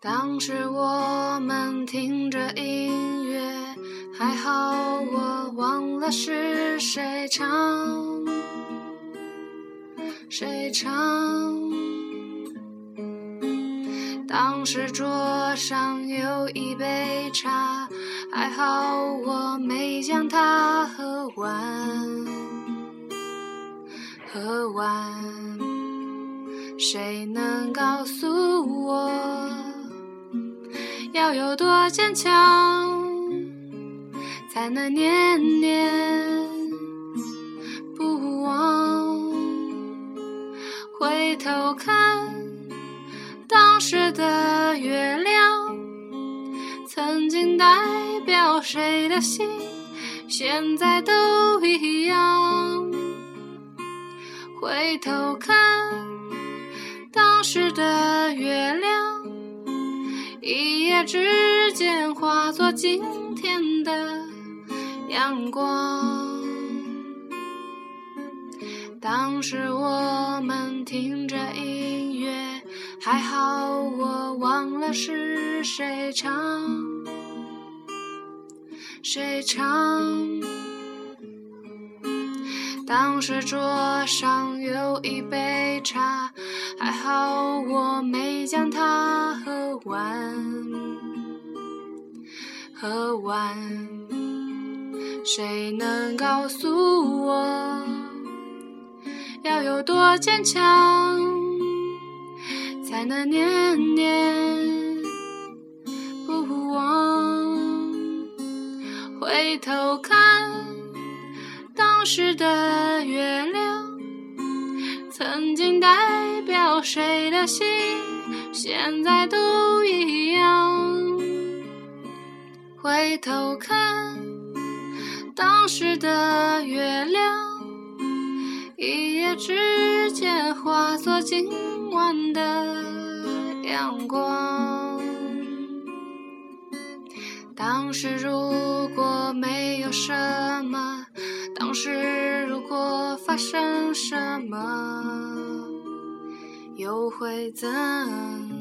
当时我们听着音乐，还好我忘了是谁唱，谁唱。当时桌上有一杯茶，还好我没将它喝完，喝完。谁能告诉我？要有多坚强，才能念念不忘？回头看当时的月亮，曾经代表谁的心，现在都一样。回头看当时的月。夜之间化作今天的阳光。当时我们听着音乐，还好我忘了是谁唱，谁唱。当时桌上有一杯茶，还好我没将它喝完。喝完，谁能告诉我，要有多坚强，才能念念不忘？回头看。当时的月亮，曾经代表谁的心，现在都一样。回头看当时的月亮，一夜之间化作今晚的阳光。当时如果没有什么。当时如果发生什么，又会怎样？